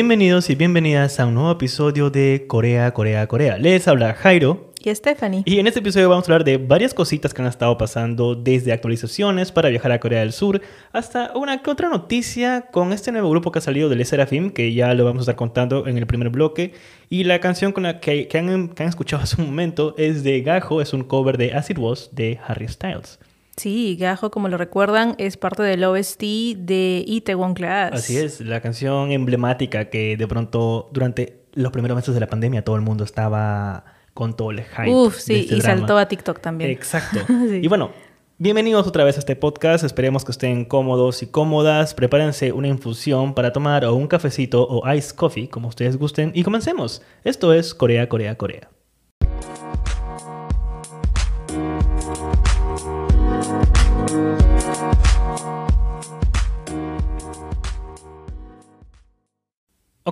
Bienvenidos y bienvenidas a un nuevo episodio de Corea, Corea, Corea. Les habla Jairo. Y Stephanie. Y en este episodio vamos a hablar de varias cositas que han estado pasando, desde actualizaciones para viajar a Corea del Sur hasta una que otra noticia con este nuevo grupo que ha salido del Serafim, que ya lo vamos a estar contando en el primer bloque. Y la canción con la que, que, han, que han escuchado hace un momento es de Gajo, es un cover de As It Was de Harry Styles. Sí, Gajo, como lo recuerdan, es parte del OST de Itaewon Class. Así es, la canción emblemática que de pronto durante los primeros meses de la pandemia todo el mundo estaba con todo el hype. Uf, sí, de este y drama. saltó a TikTok también. Exacto. Sí. Y bueno, bienvenidos otra vez a este podcast. Esperemos que estén cómodos y cómodas. Prepárense una infusión para tomar o un cafecito o ice coffee, como ustedes gusten. Y comencemos. Esto es Corea, Corea, Corea.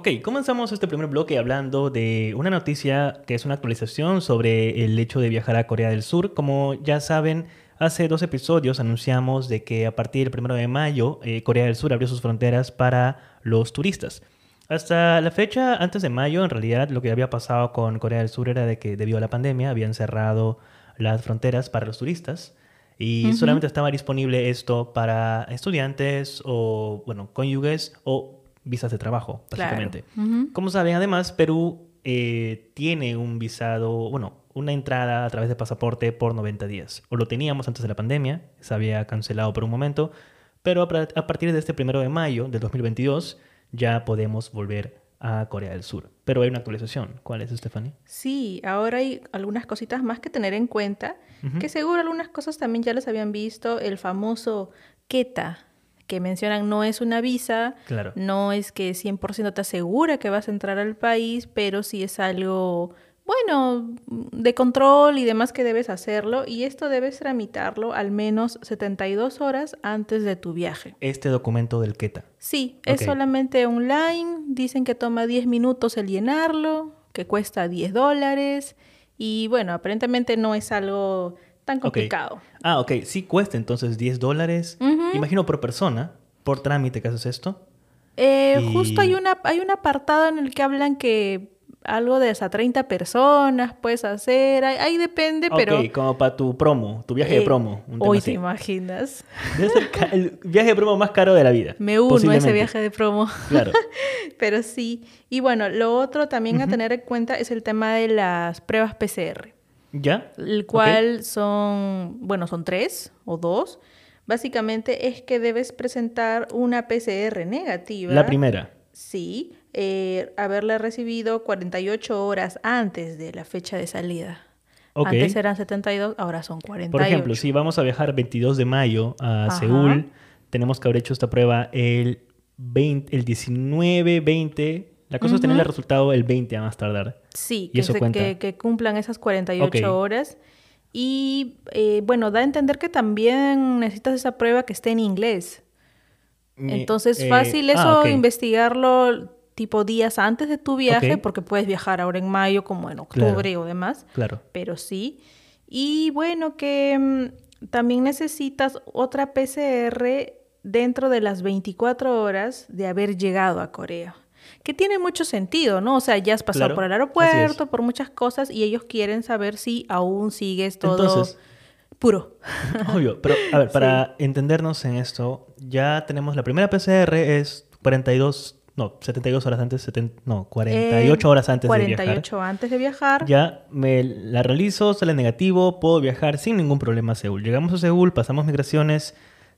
Ok, comenzamos este primer bloque hablando de una noticia que es una actualización sobre el hecho de viajar a Corea del Sur. Como ya saben, hace dos episodios anunciamos de que a partir del 1 de mayo eh, Corea del Sur abrió sus fronteras para los turistas. Hasta la fecha, antes de mayo, en realidad lo que había pasado con Corea del Sur era de que debido a la pandemia habían cerrado las fronteras para los turistas y Ujú. solamente estaba disponible esto para estudiantes o, bueno, cónyuges o visas de trabajo, Claro. básicamente. Como saben, además, Perú eh, tiene un visado, bueno, una entrada a través de pasaporte por 90 días. O lo teníamos antes de la pandemia, se había cancelado por un momento, pero a, partir de este primero de mayo del 2022 ya podemos volver a Corea del Sur. Pero hay una actualización. ¿Cuál es, Stephanie? Sí, ahora hay algunas cositas más que tener en cuenta, que seguro algunas cosas también ya las habían visto, el famoso KETA, que mencionan no es una visa, Claro. no es que 100% te asegura que vas a entrar al país, pero sí es algo, bueno, de control y demás que debes hacerlo, y esto debes tramitarlo al menos 72 horas antes de tu viaje. Este documento del KETA. Sí, es solamente online, dicen que toma 10 minutos el llenarlo, que cuesta 10 dólares, y bueno, aparentemente no es algo tan complicado. Ah, ok. Sí cuesta entonces 10 dólares. Imagino por persona, por trámite que haces esto. Eh, Y- Justo hay, una, hay un apartado en el que hablan que algo de hasta 30 personas puedes hacer, ahí, ahí depende, pero... Ok, como para tu promo, tu viaje de eh, promo. un tema Hoy así. te imaginas. Debe ser el viaje de promo más caro de la vida. Me uno a ese viaje de promo. Claro. Pero sí. Y bueno, lo otro también a tener en cuenta es el tema de las pruebas PCR. ¿Ya? el cual son, bueno, son tres o dos. Básicamente es que debes presentar una PCR negativa. La primera. Sí, eh, haberla recibido 48 horas antes de la fecha de salida. Antes eran 72, ahora son 48. Por ejemplo, si vamos a viajar 22 de mayo a Ajá. Seúl, tenemos que haber hecho esta prueba el, 20, el 19, 20. La cosa es tener el resultado el 20 a más tardar. Sí, Y que, eso se- que, que cumplan esas 48 Ok. horas. Y eh, bueno, da a entender que también necesitas esa prueba que esté en inglés. Entonces, eh, fácil ah, eso, investigarlo tipo días antes de tu viaje, porque puedes viajar ahora en mayo como en octubre o demás, Claro. pero sí. Y bueno, que mm, también necesitas otra PCR dentro de las 24 horas de haber llegado a Corea. Que tiene mucho sentido, ¿no? O sea, ya has pasado Claro, por el aeropuerto, por muchas cosas, y ellos quieren saber si aún sigues todo Entonces- puro. Obvio, pero a ver, para entendernos en esto, ya tenemos la primera PCR es 42, no, 72 horas antes, 70, no, 48 Eh, horas antes de viajar. 48 antes de viajar. Ya me la realizo, sale negativo, puedo viajar sin ningún problema a Seúl. Llegamos a Seúl, pasamos migraciones,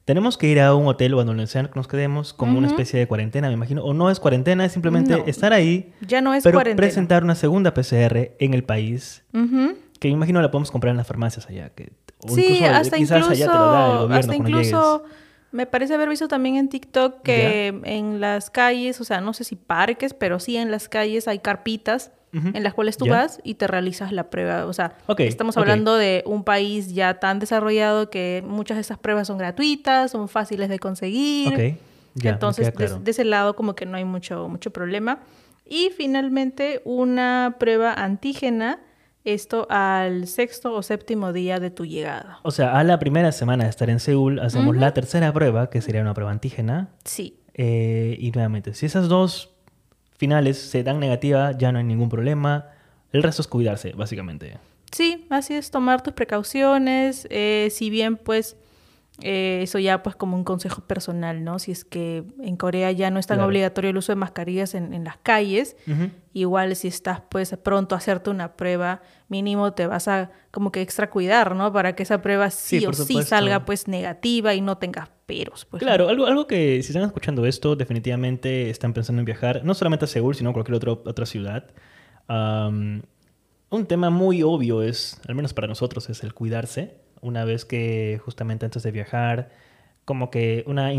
tenemos que ir a un hotel o a donde sea que nos quedemos como una especie de cuarentena, me imagino. O no es cuarentena, es simplemente No. estar ahí, Ya no es pero cuarentena. presentar una segunda PCR en el país, que me imagino la podemos comprar en las farmacias allá. Que, o Sí, incluso, hasta quizás incluso, allá te lo da el gobierno hasta incluso llegues. me parece haber visto también en TikTok que en las calles, o sea, no sé si parques, pero sí en las calles hay carpitas En las cuales tú vas y te realizas la prueba. O sea, Ok, estamos hablando de un país ya tan desarrollado que muchas de esas pruebas son gratuitas, son fáciles de conseguir. Ok, ya, me Entonces, de- ese lado como que no hay mucho, mucho problema. Y finalmente, una prueba antígena, esto al sexto o séptimo día de tu llegada. O sea, a la primera semana de estar en Seúl, hacemos la tercera prueba, que sería una prueba antígena. Sí. eh, y nuevamente, si esas dos finales se dan negativa, ya no hay ningún problema. El resto es cuidarse, básicamente. Sí, así es, tomar tus precauciones. Eh, si bien, pues, eh, eso ya, pues, como un consejo personal, ¿no? Si es que en Corea ya no es tan Claro. obligatorio el uso de mascarillas en, en las calles, igual si estás, pues, pronto a hacerte una prueba, mínimo te vas a como que extra cuidar, ¿no? Para que esa prueba sí, Sí, o sí salga, pues, negativa y no tengas peros, pues. ¿no? Claro, algo, algo que si están escuchando esto, definitivamente están pensando en viajar, no solamente a Seúl, sino a cualquier otro, otra ciudad. Un tema muy obvio es, al menos para nosotros, es el cuidarse. Una vez que justamente antes de viajar, como que una,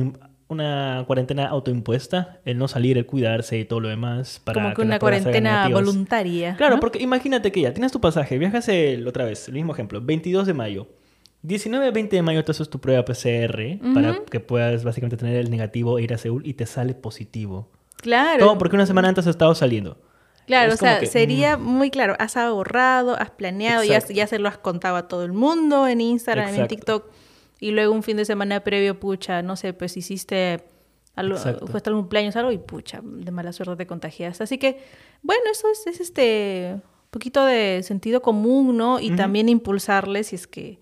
una cuarentena autoimpuesta, el no salir, el cuidarse y todo lo demás. Para como que una cuarentena voluntaria. Claro, ¿no? porque imagínate que ya tienes tu pasaje, viajas el, otra vez, el mismo ejemplo, 22 de mayo. 19 20 de mayo te haces tu prueba PCR para que puedas básicamente tener el negativo e ir a Seúl y te sale positivo. Claro. Todo porque una semana antes has estado saliendo. Claro, Es o sea, que, mm. sería muy claro, has ahorrado, has planeado, ya, ya se lo has contado a todo el mundo en Instagram, en. TikTok, y luego un fin de semana previo, pucha, no sé, pues hiciste algo, fuiste algún cumpleaños algo y pucha, de mala suerte te contagiaste. Así que, bueno, eso es, es este poquito de sentido común, ¿no? Y también impulsarles si es que,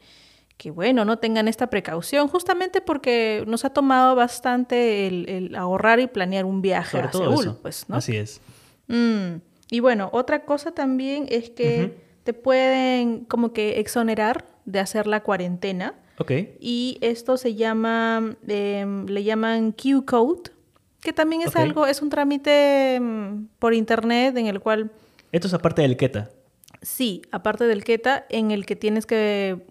que, bueno, no tengan esta precaución, justamente porque nos ha tomado bastante el, el ahorrar y planear un viaje Sobre a todo Seúl, eso. pues, ¿no? Así es. Mm, Y bueno, otra cosa también es que te pueden como que exonerar de hacer la cuarentena. Ok. Y esto se llama, em, le llaman Q-Code, que también es algo, es un trámite em, por internet en el cual, Esto es aparte del KETA. sí, aparte del KETA, en el que tienes que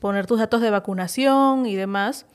poner tus datos de vacunación y demás,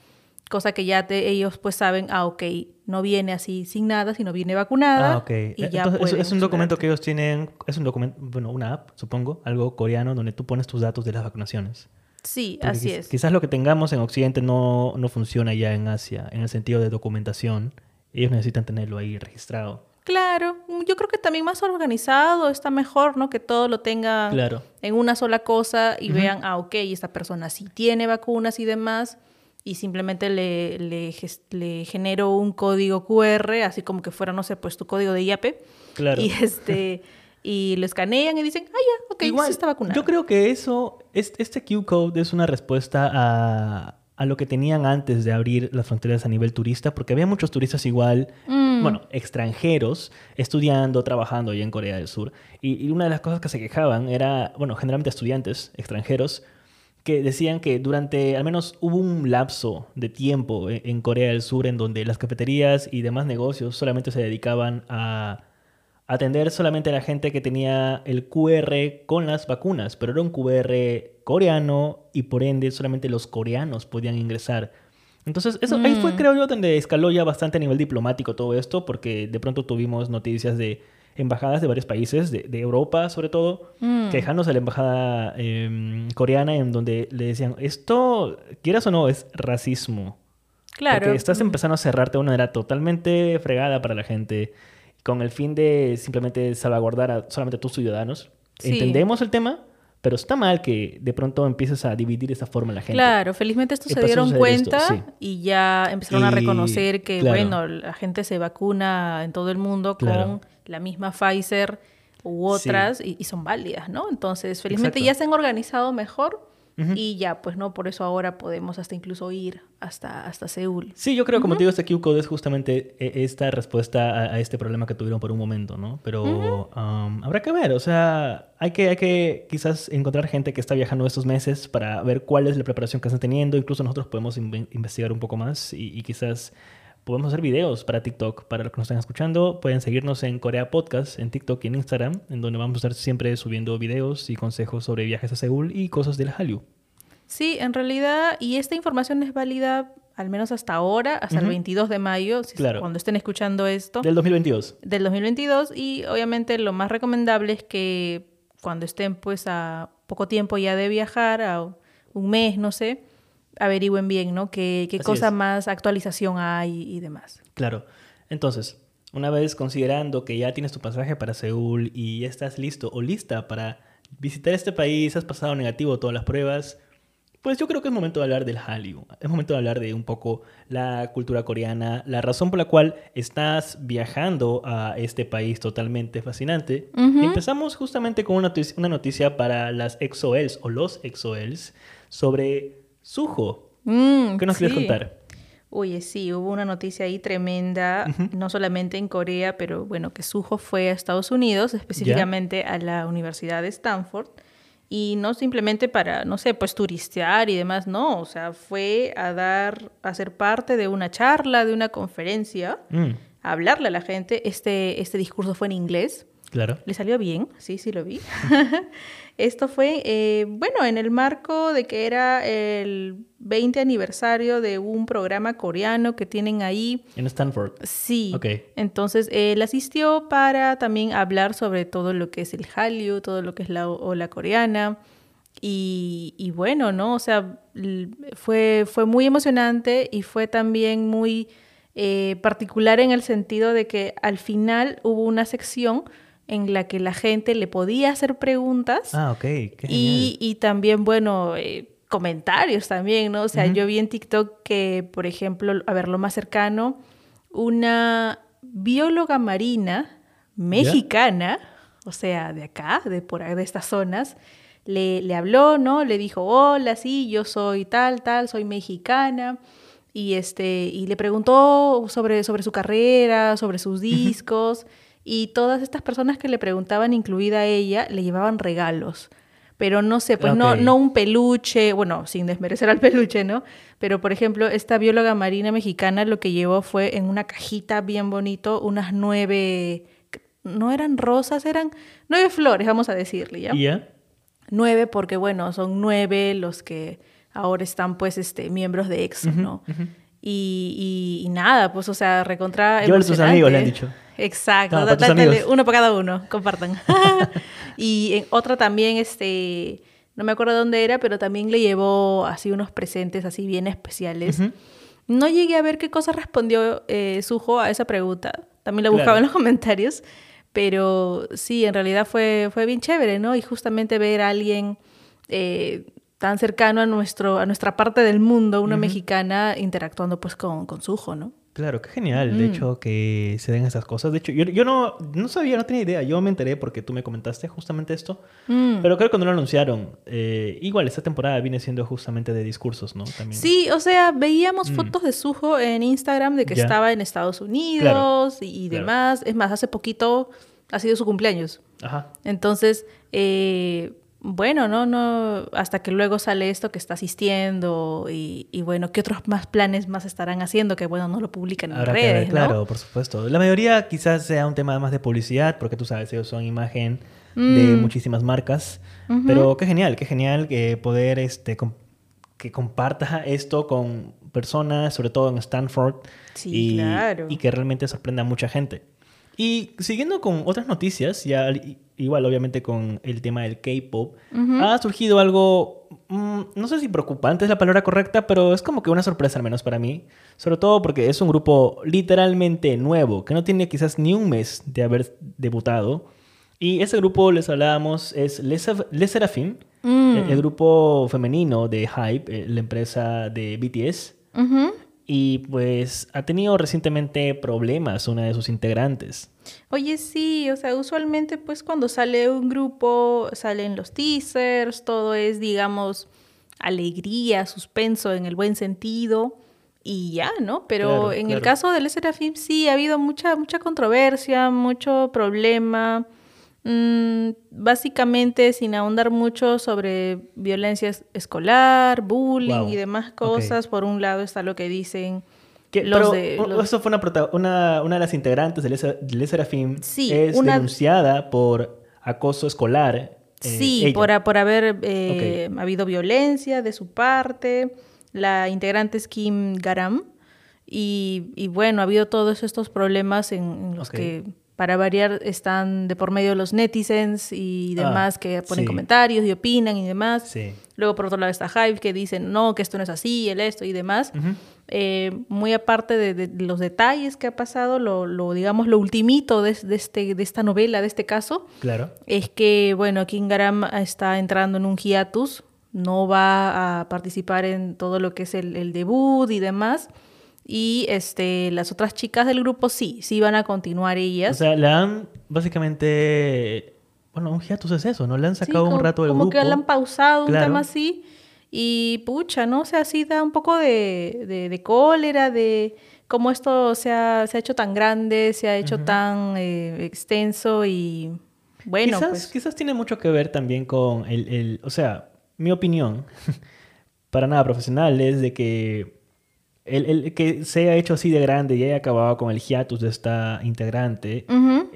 cosa que ya te- ellos pues saben, ah, ok, no viene así sin nada, sino viene vacunada. Ah, ok. Y ya Entonces, es, un documento que ellos tienen, es un documento, bueno, una app, supongo, algo coreano, donde tú pones tus datos de las vacunaciones. Sí, Porque así es. Quizás lo que tengamos en Occidente no, no funciona ya en Asia, en el sentido de documentación. Ellos necesitan tenerlo ahí registrado. Claro, mm, yo creo que también más organizado está mejor, ¿no? Que todo lo tenga Claro. en una sola cosa y vean, ah, ok, esta persona sí tiene vacunas y demás, y simplemente le, le, genero un código QR, así como que fuera, no sé, pues tu código de IAPE, Claro. y este y lo escanean y dicen, ah, ya, ok, Igual, sí está vacunado. Yo creo que eso, es- este Q-Code es una respuesta a, a lo que tenían antes de abrir las fronteras a nivel turista, porque había muchos turistas igual, Mm. bueno, extranjeros, estudiando, trabajando allá en Corea del Sur. Y, y una de las cosas que se quejaban era, bueno, generalmente estudiantes extranjeros, que decían que durante, al menos hubo un lapso de tiempo en, en Corea del Sur en donde las cafeterías y demás negocios solamente se dedicaban a atender solamente a la gente que tenía el QR con las vacunas, pero era un QR coreano y por ende solamente los coreanos podían ingresar. Entonces, eso ahí fue, Mm. creo yo, donde escaló ya bastante a nivel diplomático todo esto, porque de pronto tuvimos noticias de embajadas de varios países, de, de Europa sobre todo, Mm. quejándose a la embajada em, coreana en donde le decían, esto, quieras o no, es racismo. claro. Porque estás mm, empezando a cerrarte de una manera totalmente fregada para la gente, con el fin de simplemente salvaguardar a solamente a tus ciudadanos. Sí. Entendemos el tema, pero está mal que de pronto empieces a dividir esa forma a la gente. Claro, felizmente esto se dieron esto, cuenta sí. y ya empezaron a reconocer que, claro. bueno, la gente se vacuna en todo el mundo Claro. con la misma Pfizer u Sí. otras y, y son válidas, ¿no? Entonces, felizmente Exacto. ya se han organizado mejor Y ya, pues, ¿no? Por eso ahora podemos hasta incluso ir hasta, hasta Seúl. Sí, yo creo, como te digo, este Q-Code es justamente e- esta respuesta a, a este problema que tuvieron por un momento, ¿no? Pero um, habrá que ver, o sea, hay que, hay que quizás encontrar gente que está viajando estos meses para ver cuál es la preparación que están teniendo. Incluso nosotros podemos inve- investigar un poco más y, y quizás podemos hacer videos para TikTok. Para los que nos están escuchando, pueden seguirnos en Corea Podcast, en TikTok y en Instagram, en donde vamos a estar siempre subiendo videos y consejos sobre viajes a Seúl y cosas del Hallyu. Sí, en realidad, y esta información es válida al menos hasta ahora, hasta el Ujú. 22 de mayo, si- Claro. cuando estén escuchando esto. Del 2022. del 2022 y obviamente lo más recomendable es que cuando estén pues a poco tiempo ya de viajar, a un mes, no sé, averigüen bien, ¿no? ¿Qué, qué cosa es. más actualización hay y demás. Claro. Entonces, una vez considerando que ya tienes tu pasaje para Seúl y ya estás listo o lista para visitar este país, has pasado negativo todas las pruebas, Pues yo creo que es momento de hablar del Hallyu. Es momento de hablar de un poco la cultura coreana, la razón por la cual estás viajando a este país totalmente fascinante. Y empezamos justamente con una noticia, una noticia para las EXO-Ls o los EXO-Ls sobre Suho. Mm, ¿Qué nos quieres sí. contar? Oye, sí, hubo una noticia ahí tremenda, no solamente en Corea, pero bueno, que Suho fue a Estados Unidos, específicamente a la Universidad de Stanford, y no simplemente para, no sé, pues turistear y demás, no, o sea, fue a dar, a ser parte de una charla, de una conferencia, Mm, a hablarle a la gente. Este, este discurso fue en inglés. Claro. Le salió bien, sí, sí lo vi. Esto fue, eh, bueno, en el marco de que era el 20 aniversario de un programa coreano que tienen ahí. En Stanford. Sí. Ok. Entonces, él asistió para también hablar sobre todo lo que es el Hallyu, todo lo que es la ola coreana. Y, y bueno, ¿no? O sea, fue, fue muy emocionante y fue también muy eh, particular en el sentido de que al final hubo una sección en la que la gente le podía hacer preguntas Ah, ok. Qué y, y también, bueno, eh, comentarios también, ¿no? O sea, yo vi en TikTok que, por ejemplo, a ver, lo más cercano, una bióloga marina mexicana, o sea, de acá, de por de estas zonas, le, le habló, ¿no? Le dijo, hola, sí, yo soy tal, tal, soy mexicana. Y, este, y le preguntó sobre, sobre su carrera, sobre sus discos. Y todas estas personas que le preguntaban, incluida ella, le llevaban regalos. Pero no sé, pues no, no un peluche, bueno, sin desmerecer al peluche, ¿no? Pero, por ejemplo, esta bióloga marina mexicana lo que llevó fue en una cajita bien bonito unas nueve, no eran rosas, eran nueve flores, vamos a decirle, ¿ya? Nueve porque, bueno, son nueve los que ahora están, pues, este, miembros de EXO, ¿no? Y, y- y nada, pues, o sea, recontra Llévale a tus amigos, le han dicho. Exacto, uno para cada uno, compartan. y en otra también, este, no me acuerdo dónde era, pero también le llevó así unos presentes así bien especiales. No llegué a ver qué cosa respondió eh, Suho a esa pregunta. También la buscaba Claro. en los comentarios. Pero sí, en realidad fue, fue bien chévere, ¿no? Y justamente ver a alguien eh, tan cercano a, nuestro, a nuestra parte del mundo, una mexicana, interactuando pues con, con Suho, ¿no? Claro, qué genial, Mm. de hecho, que se den esas cosas. De hecho, yo, yo no, no sabía, no tenía idea. Yo me enteré porque tú me comentaste justamente esto. Mm. Pero creo que cuando lo anunciaron, eh, igual esta temporada viene siendo justamente de discursos, ¿no? También. Sí, o sea, veíamos Mm. fotos de Suho en Instagram de que Ya. estaba en Estados Unidos y, y claro. demás. Es más, hace poquito ha sido su cumpleaños. Ajá. Entonces, eh, bueno, no, no, hasta que luego sale esto que está asistiendo y, y bueno, ¿qué otros más planes más estarán haciendo? Que bueno, no lo publican en Habrá que redes, claro, por supuesto. La mayoría quizás sea un tema más de publicidad, porque tú sabes, ellos son imagen de Mm. muchísimas marcas. Pero qué genial, qué genial que poder este, com- que comparta esto con personas, sobre todo en Stanford, Sí, y, claro. y que realmente sorprenda a mucha gente. Y siguiendo con otras noticias, ya igual obviamente con el tema del K-pop, Ujú. ha surgido algo, mm, no sé si preocupante es la palabra correcta, pero es como que una sorpresa al menos para mí, sobre todo porque es un grupo literalmente nuevo, que no tiene quizás ni un mes de haber debutado. Y ese grupo, les hablábamos, es Les, Les Seraphim, Mm. el, el grupo femenino de Hype, eh, la empresa de BTS. Ujú. Y pues ha tenido recientemente problemas una de sus integrantes. Oye, sí, o sea, usualmente pues cuando sale un grupo, salen los teasers, todo es, digamos, alegría, suspenso en el buen sentido y ya, ¿no? Pero Claro, en el caso del Serafim sí ha habido mucha, mucha controversia, mucho problema. Mm, básicamente, sin ahondar mucho sobre violencia es- escolar, bullying Wow, y demás cosas. Por un lado está lo que dicen Que, los pero de... los- eso fue una, una, una de las integrantes de Les, de Seraphim. Sí, es una- denunciada por acoso escolar. eh, Sí, ella. por, por haber eh, habido violencia de su parte. La integrante es Kim Garam. Y, y bueno, ha habido todos estos problemas en, en los que, para variar, están de por medio los netizens y Ah, demás que ponen sí. comentarios y opinan y demás. Sí. Luego, por otro lado, está Hype que dicen, no, que esto no es así, el esto y demás. Eh, muy aparte de, de los detalles que ha pasado, lo, lo, digamos, lo ultimito de, de este, de esta novela, de este caso, Claro. es que, bueno, Kim Garam está entrando en un hiatus no va a participar en todo lo que es el, el debut y demás. Y este, las otras chicas del grupo sí, sí van a continuar ellas. O sea, le han básicamente. Bueno, un hiatus es eso, ¿no? Le han Sí, sacado un como- rato del Como grupo. que le han pausado un tema así. Y pucha, ¿no? O sea, sí da un poco de, de, de cólera, de cómo esto se ha, se ha hecho tan grande, se ha hecho tan eh, extenso y bueno, quizás, pues. quizás tiene mucho que ver también con el, el- o sea, mi opinión, para nada profesional, es de que el, el que se haya hecho así de grande y haya acabado con el hiatus de esta integrante,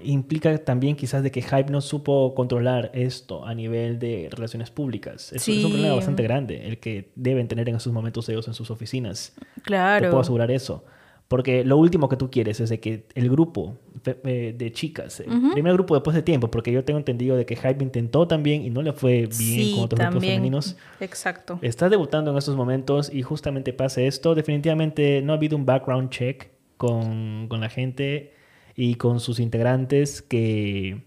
implica también quizás de que Hype no supo controlar esto a nivel de relaciones públicas. Es, es un problema bastante grande el que deben tener en esos momentos ellos en sus oficinas. Te Claro. puedo asegurar eso. Porque lo último que tú quieres es de que el grupo eh, de chicas, el Ujú. primer grupo después de tiempo, porque yo tengo entendido de que Hype intentó también y no le fue bien sí, con otros grupos femeninos. Exacto. Está debutando en estos momentos y justamente pasa esto. Definitivamente no ha habido un background check con, con la gente y con sus integrantes que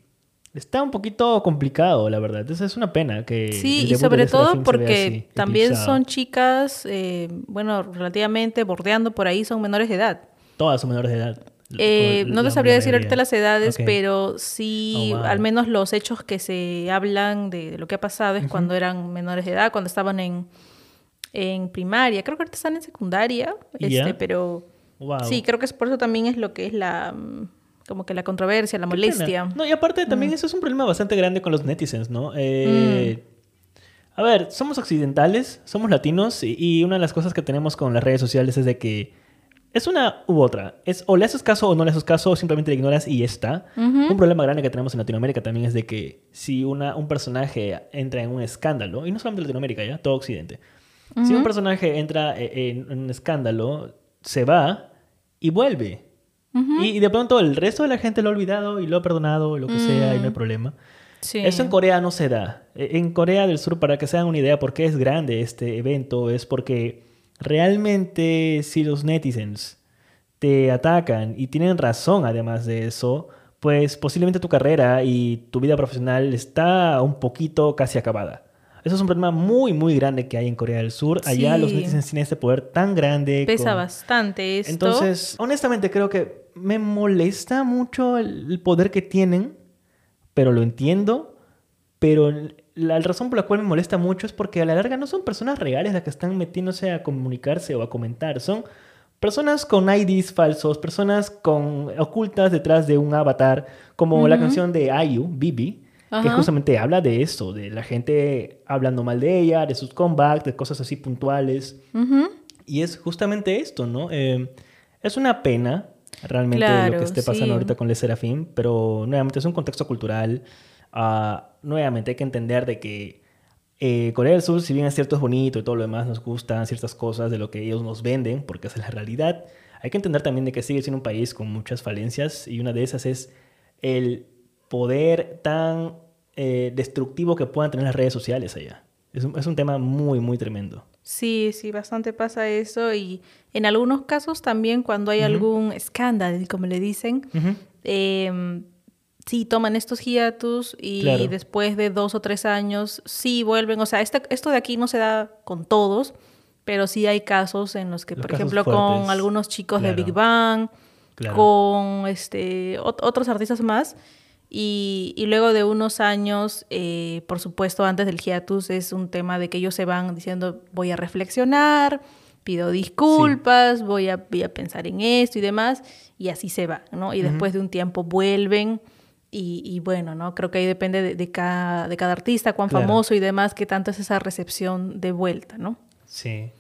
está un poquito complicado, la verdad. Entonces es una pena que... Sí, y sobre todo porque también eclipsado. son chicas, eh, bueno, relativamente bordeando por ahí, son menores de edad. Todas son menores de edad. Eh, no te sabría decir ahorita las edades, pero sí, Oh, wow. al menos los hechos que se hablan de, de lo que ha pasado es cuando eran menores de edad, cuando estaban en, en primaria. Creo que ahorita están en secundaria, este, pero Wow. sí, creo que es por eso también es lo que es la mm, como que la controversia, la molestia. No, y aparte también Mm. eso es un problema bastante grande con los netizens, ¿no? Eh, A ver, somos occidentales, somos latinos y, y una de las cosas que tenemos con las redes sociales es de que es una u otra. Es o le haces caso o no le haces caso o simplemente le ignoras y ya está. Un problema grande que tenemos en Latinoamérica también es de que si una, un personaje entra en un escándalo, y no solamente Latinoamérica, ya, todo Occidente. Si un personaje entra e- en un escándalo, se va y vuelve. Y, y de pronto el resto de la gente lo ha olvidado y lo ha perdonado, lo que sea, y no hay Mm. problema. Sí. Eso en Corea no se da. E- En Corea del Sur, para que se hagan una idea por qué es grande este evento, es porque realmente si los netizens te atacan y tienen razón además de eso, pues posiblemente tu carrera y tu vida profesional está un poquito casi acabada. Eso es un problema muy, muy grande que hay en Corea del Sur. Allá los Sí. netizens tienen este poder tan grande. Pesa con- bastante esto. entonces, honestamente creo que me molesta mucho el poder que tienen, pero lo entiendo. Pero la razón por la cual me molesta mucho es porque a la larga no son personas reales las que están metiéndose a comunicarse o a comentar. Son personas con IDs falsos, personas con ocultas detrás de un avatar, como la canción de IU, Bibi, que Ajá. justamente habla de eso, de la gente hablando mal de ella, de sus comebacks, de cosas así puntuales. Y es justamente esto, ¿no? Eh, es una pena realmente lo que esté pasando sí. ahorita con Le Serafín, pero nuevamente es un contexto cultural. Ah, nuevamente hay que entender de que eh, Corea del Sur, si bien es cierto, es bonito y todo lo demás, nos gustan ciertas cosas de lo que ellos nos venden, porque esa es la realidad. Hay que entender también de que sigue siendo un país con muchas falencias y una de esas es el poder tan eh, destructivo que puedan tener las redes sociales allá. Es un, es un tema muy, muy tremendo. Sí, sí, bastante pasa eso y en algunos casos también cuando hay algún escándalo, como le dicen, eh, sí toman estos hiatus y Claro. después de dos o tres años sí vuelven. O sea, este- esto de aquí no se da con todos, pero sí hay casos en los que, Los por ejemplo, fuertes, con algunos chicos de. Big Bang, Claro. con este, ot- otros artistas más. Y, y luego de unos años, eh, por supuesto, antes del hiatus, es un tema de que ellos se van diciendo, voy a reflexionar, pido disculpas, voy, a, voy a pensar en esto y demás, y así se va, ¿no? Y después de un tiempo vuelven. Y, y bueno, ¿no? Creo que ahí depende de, de cada, de cada artista, cuán Claro. famoso y demás, qué tanto es esa recepción de vuelta, ¿no? Sí.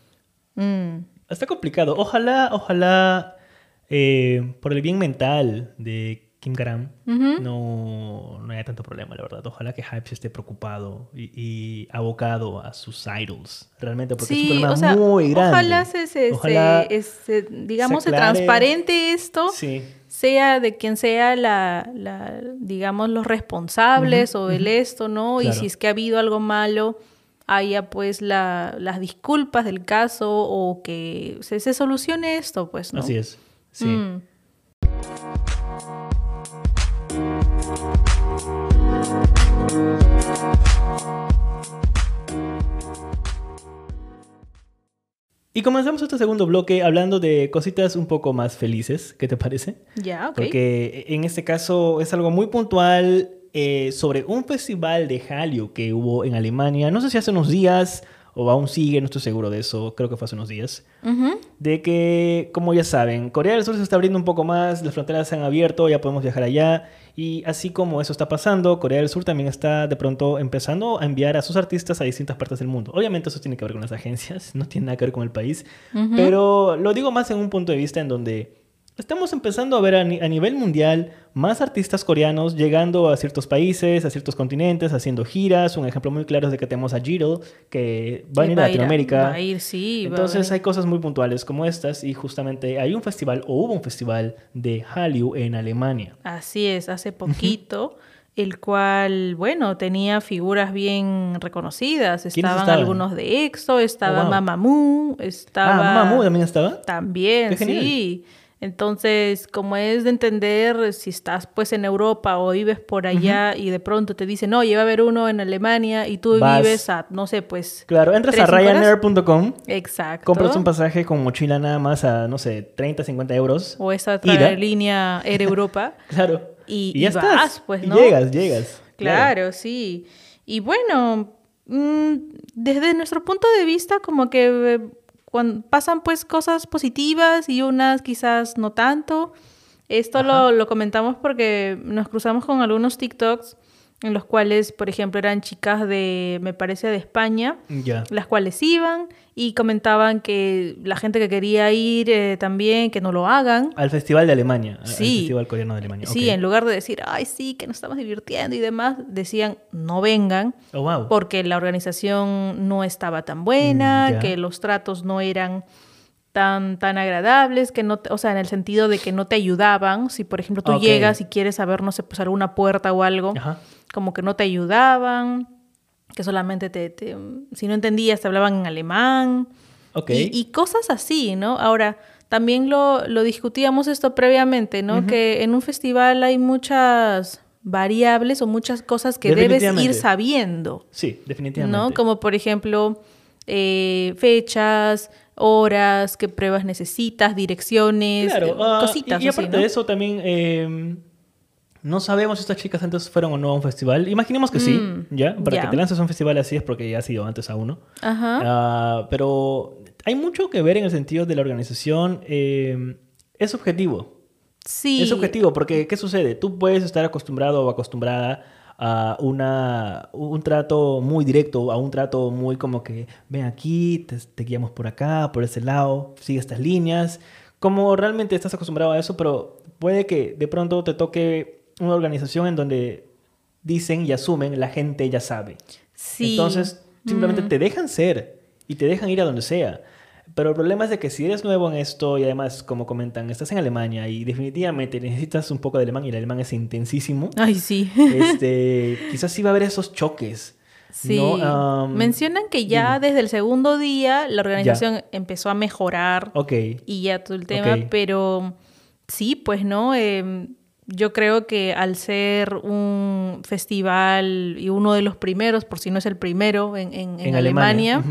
Mm. Está complicado. Ojalá, ojalá, eh, por el bien mental de Kim Ujú. no, no haya tanto problema, la verdad. Ojalá que Hype se esté preocupado y, y abocado a sus idols. Realmente, porque es un Sí, problema o sea, muy grande. ojalá se, se- Ojalá se- se- digamos, se transparente esto, Sí. sea de quien sea la, la, digamos, los responsables o el esto, ¿no? Y si es que ha habido algo malo, haya pues la, las disculpas del caso o que se, se solucione esto, pues, ¿no? Así es. Sí. Mm. Y comenzamos este segundo bloque hablando de cositas un poco más felices, ¿qué te parece? Ya. Porque en este caso es algo muy puntual eh, sobre un festival de Halio que hubo en Alemania, no sé si hace unos días o aún sigue, no estoy seguro de eso, creo que fue hace unos días, de que, como ya saben, Corea del Sur se está abriendo un poco más, las fronteras se han abierto, ya podemos viajar allá, y así como eso está pasando, Corea del Sur también está de pronto empezando a enviar a sus artistas a distintas partes del mundo. Obviamente eso tiene que ver con las agencias, no tiene nada que ver con el país, pero lo digo más en un punto de vista en donde estamos empezando a ver a, ni- a nivel mundial más artistas coreanos llegando a ciertos países, a ciertos continentes, haciendo giras. Un ejemplo muy claro es de que tenemos a Jiro, que va a venir a Latinoamérica. Va a ir, sí. Entonces hay cosas muy puntuales como estas y justamente hay un festival o hubo un festival de Hallyu en Alemania. Así es, hace poquito, el cual, bueno, tenía figuras bien reconocidas. ¿Quiénes Estaban, estaban? algunos de EXO, estaba Oh, wow. Mamamoo, estaba... Ah, Mamu también estaba. También, Qué genial. Entonces, como es de entender, si estás pues en Europa o vives por allá y de pronto te dicen, oye, va a haber uno en Alemania y tú Vas. vives a, no sé, pues... Claro, entras a. Ryanair.com, Exacto. compras un pasaje con mochila nada más a, no sé, 30, 50 euros. O esa otra línea Air Europa. Claro. Y- ya y vas, estás. pues, Y ¿no? Llegas, llegas. Claro, sí. Y bueno, mm, desde nuestro punto de vista, como que pasan pues cosas positivas y unas quizás no tanto. Esto lo, lo comentamos porque nos cruzamos con algunos TikToks en los cuales, por ejemplo, eran chicas de, me parece, de España, las cuales iban y comentaban que la gente que quería ir eh, también, que no lo hagan. Al Festival de Alemania. al Sí. Festival Coreano de Alemania. Sí, en lugar de decir, ay, sí, que nos estamos divirtiendo y demás, decían, no vengan, Oh, wow. porque la organización no estaba tan buena, Mm, que los tratos no eran tan, tan agradables, que no, te- o sea, en el sentido de que no te ayudaban. Si, por ejemplo, tú Ok. llegas y quieres saber, no sé, pues alguna puerta o algo, Ajá. Como que no te ayudaban, que solamente te, te- si no entendías, te hablaban en alemán. Ok. Y, y cosas así, ¿no? Ahora, también lo, lo discutíamos esto previamente, ¿no? Que en un festival hay muchas variables o muchas cosas que debes ir sabiendo, Sí, definitivamente. ¿no? Como por ejemplo, eh, fechas, horas, qué pruebas necesitas, direcciones, Claro, eh, ah, cositas y, y así, aparte ¿no? de eso también eh, no sabemos si estas chicas antes fueron o no a un festival. Imaginemos que sí, Mm, ¿ya? Para que te lances a un festival así es porque ya has ido antes a uno. Ajá. Ah, pero hay mucho que ver en el sentido de la organización. eh, es subjetivo. sí. Es subjetivo porque ¿qué sucede? Tú puedes estar acostumbrado o acostumbrada a una, un trato muy directo, a un trato muy como que ven aquí, te, te guiamos por acá, por ese lado, sigue estas líneas. Como realmente estás acostumbrado a eso, pero puede que de pronto te toque una organización en donde dicen y asumen la gente ya sabe. Sí. Entonces, simplemente Mm. te dejan ser y te dejan ir a donde sea. Pero el problema es de que si eres nuevo en esto y además, como comentan, estás en Alemania y definitivamente necesitas un poco de alemán y el alemán es intensísimo, Ay, sí. este, quizás sí va a haber esos choques. Sí. ¿no? Mencionan que ya dime. desde el segundo día la organización empezó a mejorar Ok. y ya todo el tema, pero sí, pues no, Eh, yo creo que al ser un festival y uno de los primeros, por si no es el primero en, en- en Alemania,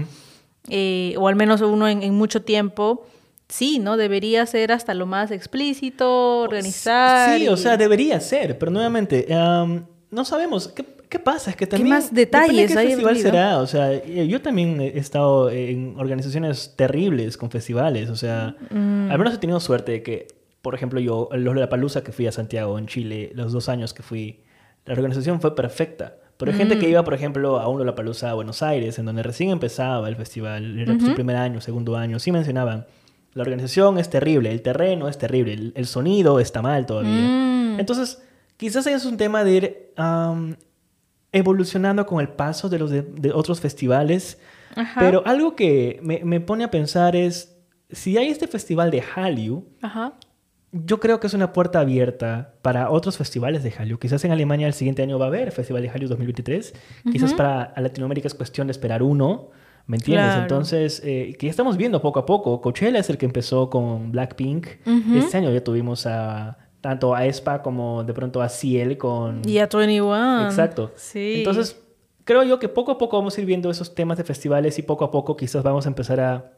eh, o al menos uno en, mucho tiempo, sí, ¿no? Debería ser hasta lo más explícito, organizar. Sí, o sea, debería ser, pero nuevamente, am, no sabemos. ¿Qué, qué pasa? Es que también. más depende detalles ¿Qué hay festival será? O sea, yo también he estado en organizaciones terribles con festivales. O sea, Mm. al menos he tenido suerte de que, por ejemplo, yo, los de la Palusa que fui a Santiago, en Chile, los dos años que fui, la organización fue perfecta. Pero hay gente que Mm. iba, por ejemplo, a un Palusa a Buenos Aires, en donde recién empezaba el festival, era su Ujú. primer año, segundo año, sí mencionaban, la organización es terrible, el terreno es terrible, el, el sonido está mal todavía. Mm. Entonces, quizás es un tema de ir am, evolucionando con el paso de los de, de otros festivales, Ajá. pero algo que me, me pone a pensar es, si hay este festival de Hallyu, Ajá. Yo creo que es una puerta abierta para otros festivales de Hallyu. Quizás en Alemania el siguiente año va a haber Festival de Hallyu 2023. Quizás para Latinoamérica es cuestión de esperar uno. ¿Me entiendes? Claro. Entonces, eh, que ya estamos viendo poco a poco. Coachella es el que empezó con Blackpink. Este año ya tuvimos a tanto a ESPA como de pronto a Ciel con... Y a 21. Exacto. Sí. Entonces, creo yo que poco a poco vamos a ir viendo esos temas de festivales y poco a poco quizás vamos a empezar a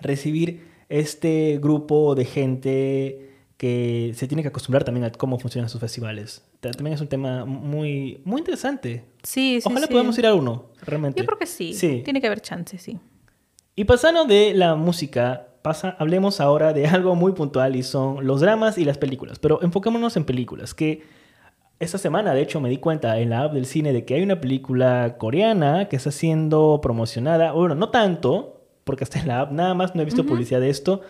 recibir este grupo de gente que se tiene que acostumbrar también a cómo funcionan sus festivales. También es un tema muy, muy interesante. Sí, sí, Ojalá sí. podamos ir a uno, realmente. Yo creo que sí. Sí. Tiene que haber chance, sí. Y pasando de la música, pasa, hablemos ahora de algo muy puntual y son los dramas y las películas. Pero enfoquémonos en películas, que esta semana de hecho me di cuenta en la app del cine de que hay una película coreana que está siendo promocionada. Bueno, no tanto, porque está en la app, nada más no he visto publicidad de esto.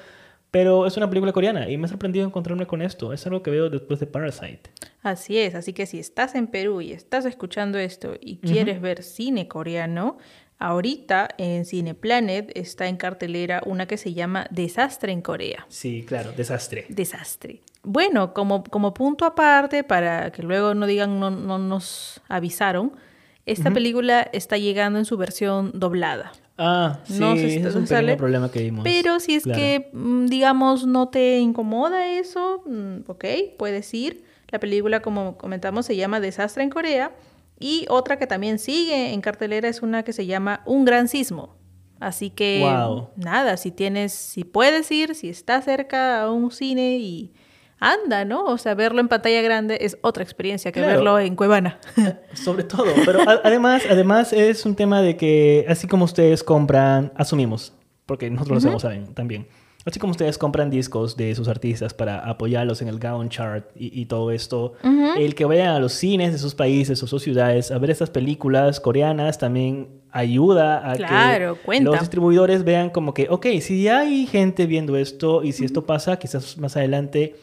Pero es una película coreana y me ha sorprendido encontrarme con esto. Es algo que veo después de Parasite. Así es, así que si estás en Perú y estás escuchando esto y quieres ver cine coreano, ahorita en Cineplanet está en cartelera una que se llama Desastre en Corea. Sí, claro, desastre. Desastre. Bueno, como, como punto aparte, para que luego no digan no, no nos avisaron, esta película está llegando en su versión doblada. Ah, sí, No si ese es un sale, problema que vimos. Pero si es Claro. que, mm, digamos, no te incomoda eso, mm, ok, puedes ir. La película, como comentamos, se llama Desastre en Corea. Y otra que también sigue en cartelera es una que se llama Un Gran Sismo. Así que, Wow. nada, si tienes, si puedes ir, si estás cerca a un cine y anda, ¿no? O sea, verlo en pantalla grande es otra experiencia que Claro. verlo en Cuevana. Sobre todo, pero además, además es un tema de que así como ustedes compran, asumimos, porque nosotros lo hacemos también, así como ustedes compran discos de sus artistas para apoyarlos en el Gaon Chart y, y todo esto, el que vayan a los cines de sus países o sus ciudades a ver estas películas coreanas también ayuda a Claro, que cuenta. los distribuidores vean como que, ok, si ya hay gente viendo esto y si esto pasa, quizás más adelante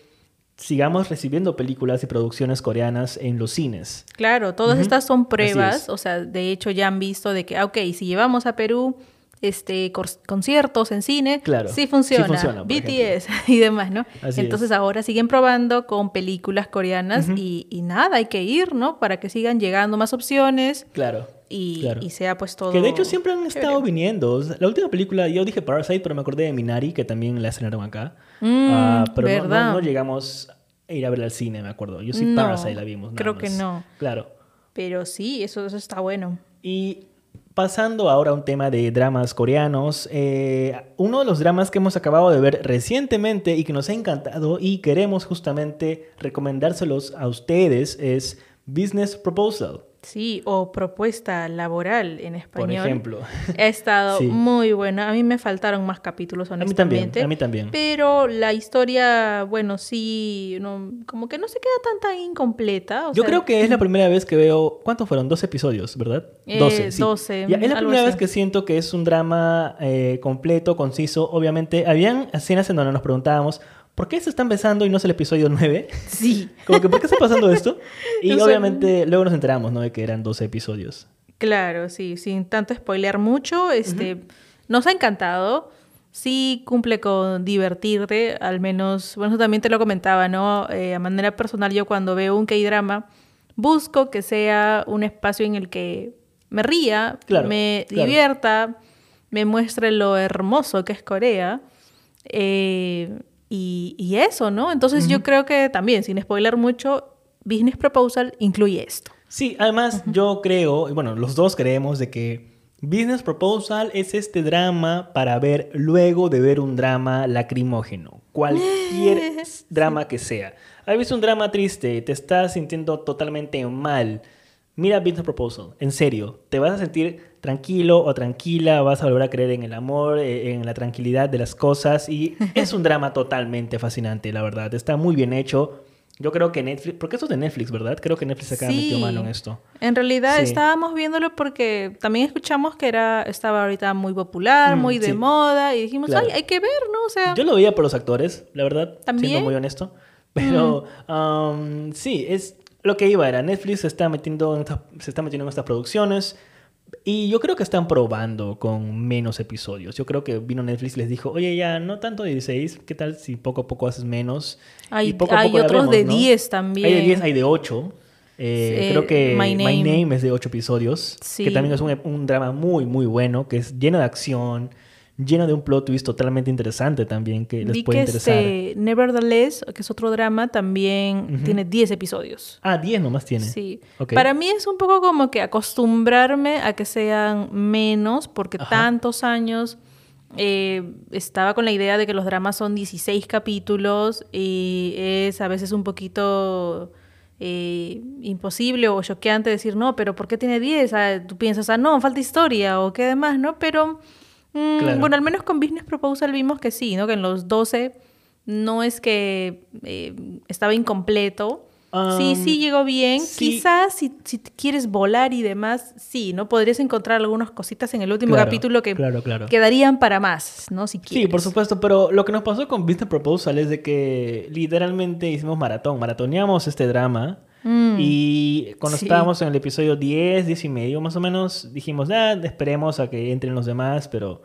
sigamos recibiendo películas y producciones coreanas en los cines. Claro, todas estas son pruebas, es. o sea, de hecho ya han visto de que, ah, ok, si llevamos a Perú este conciertos en cine, Claro, sí sí funciona, funciona, por BTS y demás, ¿no? Así Entonces es. ahora siguen probando con películas coreanas y, y nada, hay que ir, ¿no? Para que sigan llegando más opciones Claro. Y, Claro. y sea pues todo... Que de hecho siempre han chévere. estado viniendo. La última película, yo dije Parasite, pero me acordé de Minari, que también la estrenaron acá. Mm, Ah, pero no- no, no llegamos a ir a verla al cine, me acuerdo. Yo sí No, Parasite la vimos. nada creo que más. no. Claro. Pero sí, eso, eso está bueno. Y pasando ahora a un tema de dramas coreanos, eh, uno de los dramas que hemos acabado de ver recientemente y que nos ha encantado y queremos justamente recomendárselos a ustedes es Business Proposal, Sí, o propuesta laboral en por español. ejemplo. Ha estado Sí. muy buena. A mí me faltaron más capítulos, A mí también, honestamente. a mí también. Pero la historia, bueno, sí, no, como que no se queda tan tan incompleta. o Yo sea, creo que es la primera vez que veo. ¿Cuántos fueron? Dos episodios, ¿verdad? Eh, 12. sí. 12, Ya, es la primera así. vez que siento que es un drama eh, completo, conciso. Obviamente, habían escenas en donde nos preguntábamos. ¿Por qué se están besando y no es el episodio 9? Sí, Como que, ¿por qué está pasando esto? Y No sé. obviamente luego nos enteramos, ¿no? De que eran 12 episodios. claro, sí, sin tanto spoilear mucho. Este, Nos ha encantado. Sí cumple con divertirte, al menos, bueno, eso también te lo comentaba, ¿no? Eh, a manera personal, yo cuando veo un K-drama, busco que sea un espacio en el que me ría, Claro, me claro. divierta, me muestre lo hermoso que es Corea. eh, y, y eso, ¿no? Entonces yo creo que también, sin spoiler mucho, Business Proposal incluye esto. Sí, además yo creo, y bueno, los dos creemos de que Business Proposal es este drama para ver luego de ver un drama lacrimógeno. Cualquier drama que sea. ¿Has visto un drama triste? Te estás sintiendo totalmente mal. Mira Business Proposal, en serio, te vas a sentir tranquilo o tranquila, vas a volver a creer en el amor, eh, en la tranquilidad de las cosas y es un drama totalmente fascinante, la verdad. Está muy bien hecho. Yo creo que Netflix, porque esto es de Netflix, ¿verdad? Creo que Netflix metió Sí. mano en esto. En realidad Sí. estábamos viéndolo porque también escuchamos que era estaba ahorita muy popular, Mm, muy de sí. moda y dijimos, Claro. ay, hay que ver, ¿no? O sea, Yo lo veía por los actores, la verdad, ¿También? siendo muy honesto. Pero um, sí, es lo que iba era Netflix se está metiendo en se está metiendo en estas producciones y yo creo que están probando con menos episodios. Yo creo que vino Netflix y les dijo, oye ya no tanto de 16, ¿qué tal si poco a poco haces menos? hay, Y poco a hay poco otros de vemos, ¿no? 10 también. Hay de 10, hay de 8. Eh, Sí, creo que My My Name. Name, es de 8 episodios. Sí. Que también es un, un drama muy, muy bueno, que es lleno de acción, lleno de un plot twist totalmente interesante también, que les Vi puede que interesar. este Nevertheless, que es otro drama, también tiene 10 episodios. Ah, 10 nomás tiene. Sí. Ok. Para mí es un poco como que acostumbrarme a que sean menos, porque Ajá. tantos años eh, estaba con la idea de que los dramas son 16 capítulos y es a veces un poquito eh, imposible o choqueante decir, no, pero ¿por qué tiene 10? Ah, tú piensas, ah, no, falta historia o qué demás, ¿no? Pero, mm, bueno, al menos con Business Proposal vimos que sí, ¿no? Que en los 12 no es que eh, estaba incompleto, sí, sí llegó bien. Quizás si, si, quieres volar y demás, sí, ¿no? Podrías encontrar algunas cositas en el último capítulo que quedarían para más, ¿no? Si Sí, por supuesto, pero lo que nos pasó con Business Proposal es de que literalmente hicimos maratón, maratoneamos este drama. Mm. y cuando estábamos en el episodio 10, 10 y medio más o menos, dijimos, ah, esperemos a que entren los demás, pero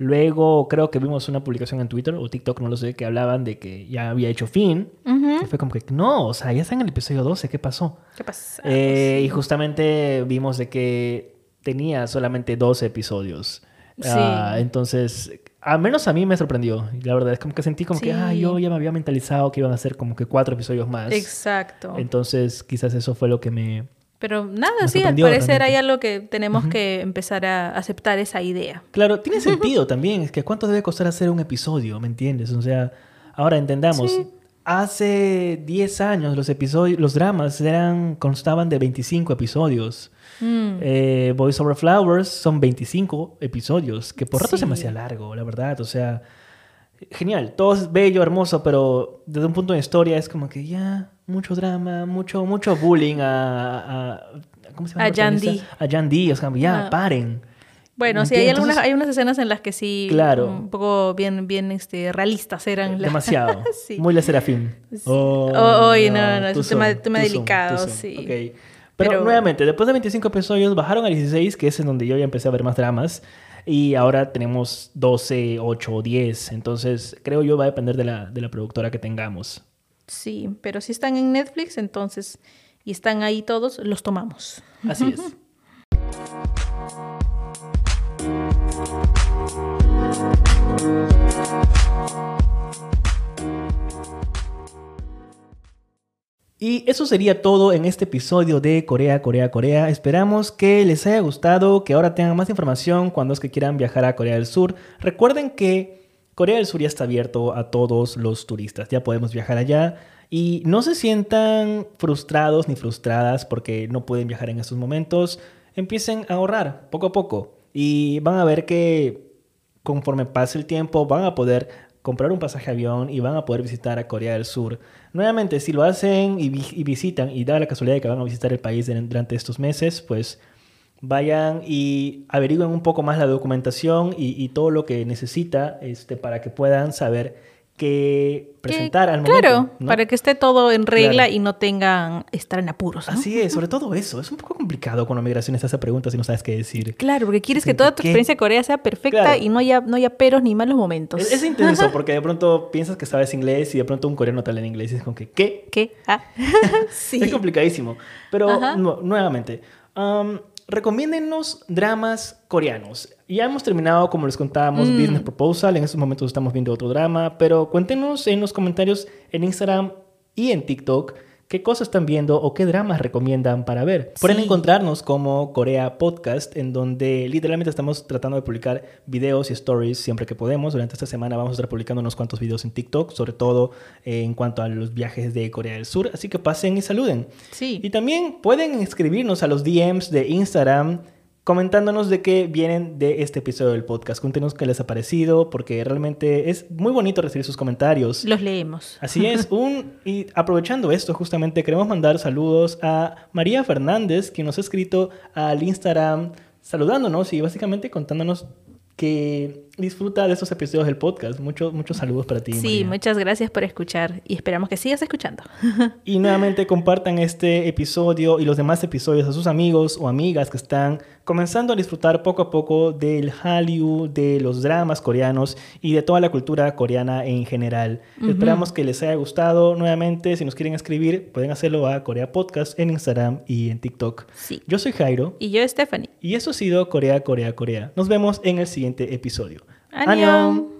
Luego creo que vimos una publicación en Twitter o TikTok, no lo sé, que hablaban de que ya había hecho fin. Y fue como que, no, o sea, ya está en el episodio 12, ¿qué pasó? ¿Qué pasó? Eh, y justamente vimos de que tenía solamente 12 episodios. Sí. Ah, entonces, al menos a mí me sorprendió. La verdad es como que sentí como que, ah, yo ya me había mentalizado que iban a ser como que cuatro episodios más. Exacto. Entonces, quizás eso fue lo que me, pero nada, sí, al parecer hay algo que tenemos que empezar a aceptar esa idea. Claro, tiene sentido también. Es que cuánto debe costar hacer un episodio, ¿me entiendes? O sea, ahora entendamos. Hace 10 años los episodios, los dramas eran, constaban de 25 episodios. Mm. Eh, Voice Over Flowers son 25 episodios, que por rato se me hacía largo, la verdad. O sea, genial, todo es bello, hermoso, pero desde un punto de historia es como que ya mucho drama, mucho, mucho bullying a, a ¿cómo se llama? A A o sea, ya, ah. paren. Bueno, sí, hay, algunas, hay unas escenas en las que sí, claro. un poco bien, bien este, realistas eran. Demasiado. Muy la Serafín. Oh, oh, no, no, es un tema, tema delicado, sí. Pero, Pero, nuevamente, después de 25 episodios bajaron a 16, que es en donde yo ya empecé a ver más dramas. Y ahora tenemos 12, 8, 10. Entonces, creo yo va a depender de la, de la productora que tengamos. Sí, pero si están en Netflix, entonces, y están ahí todos, los tomamos. Así es. Y eso sería todo en este episodio de Corea, Corea, Corea. Esperamos que les haya gustado, que ahora tengan más información cuando es que quieran viajar a Corea del Sur. Recuerden que Corea del Sur ya está abierto a todos los turistas, ya podemos viajar allá. Y no se sientan frustrados ni frustradas porque no pueden viajar en estos momentos. Empiecen a ahorrar poco a poco y van a ver que conforme pase el tiempo van a poder comprar un pasaje avión y van a poder visitar a Corea del Sur. Nuevamente, si lo hacen y, visitan y da la casualidad de que van a visitar el país durante estos meses, pues vayan y averigüen un poco más la documentación y, todo lo que necesita este, para que puedan saber que presentar al momento. Claro, para que esté todo en regla y no tengan estar en apuros. Así es, sobre todo eso. Es un poco complicado cuando migraciones hace preguntas y no sabes qué decir. Claro, porque quieres que toda tu experiencia de Corea sea perfecta y no haya, no haya peros ni malos momentos. Es, intenso porque de pronto piensas que sabes inglés y de pronto un coreano te habla en inglés y es como que, ¿qué? ¿Qué? Ah. sí. Es complicadísimo. Pero nuevamente, recomiéndenos dramas coreanos. Ya hemos terminado, como les contábamos, mm. Business Proposal. En estos momentos estamos viendo otro drama, pero cuéntenos en los comentarios en Instagram y en TikTok qué cosas están viendo o qué dramas recomiendan para ver. Pueden encontrarnos como Corea Podcast, en donde literalmente estamos tratando de publicar videos y stories siempre que podemos. Durante esta semana vamos a estar publicando unos cuantos videos en TikTok, sobre todo eh, en cuanto a los viajes de Corea del Sur. Así que pasen y saluden. Sí. Y también pueden escribirnos a los DMs de Instagram comentándonos de qué vienen de este episodio del podcast. Cuéntenos qué les ha parecido, porque realmente es muy bonito recibir sus comentarios. Los leemos. Así es. Un, y aprovechando esto, justamente queremos mandar saludos a María Fernández, quien nos ha escrito al Instagram saludándonos y básicamente contándonos que disfruta de estos episodios del podcast. Muchos muchos saludos para ti. Sí, muchas gracias por escuchar y esperamos que sigas escuchando. y nuevamente compartan este episodio y los demás episodios a sus amigos o amigas que están comenzando a disfrutar poco a poco del Hallyu, de los dramas coreanos y de toda la cultura coreana en general. Esperamos que les haya gustado. Nuevamente, si nos quieren escribir, pueden hacerlo a Corea Podcast en Instagram y en TikTok. Sí. Yo soy Jairo. Y yo, Stephanie. Y eso ha sido Corea, Corea, Corea. Nos vemos en el siguiente episodio. 안녕. 안녕.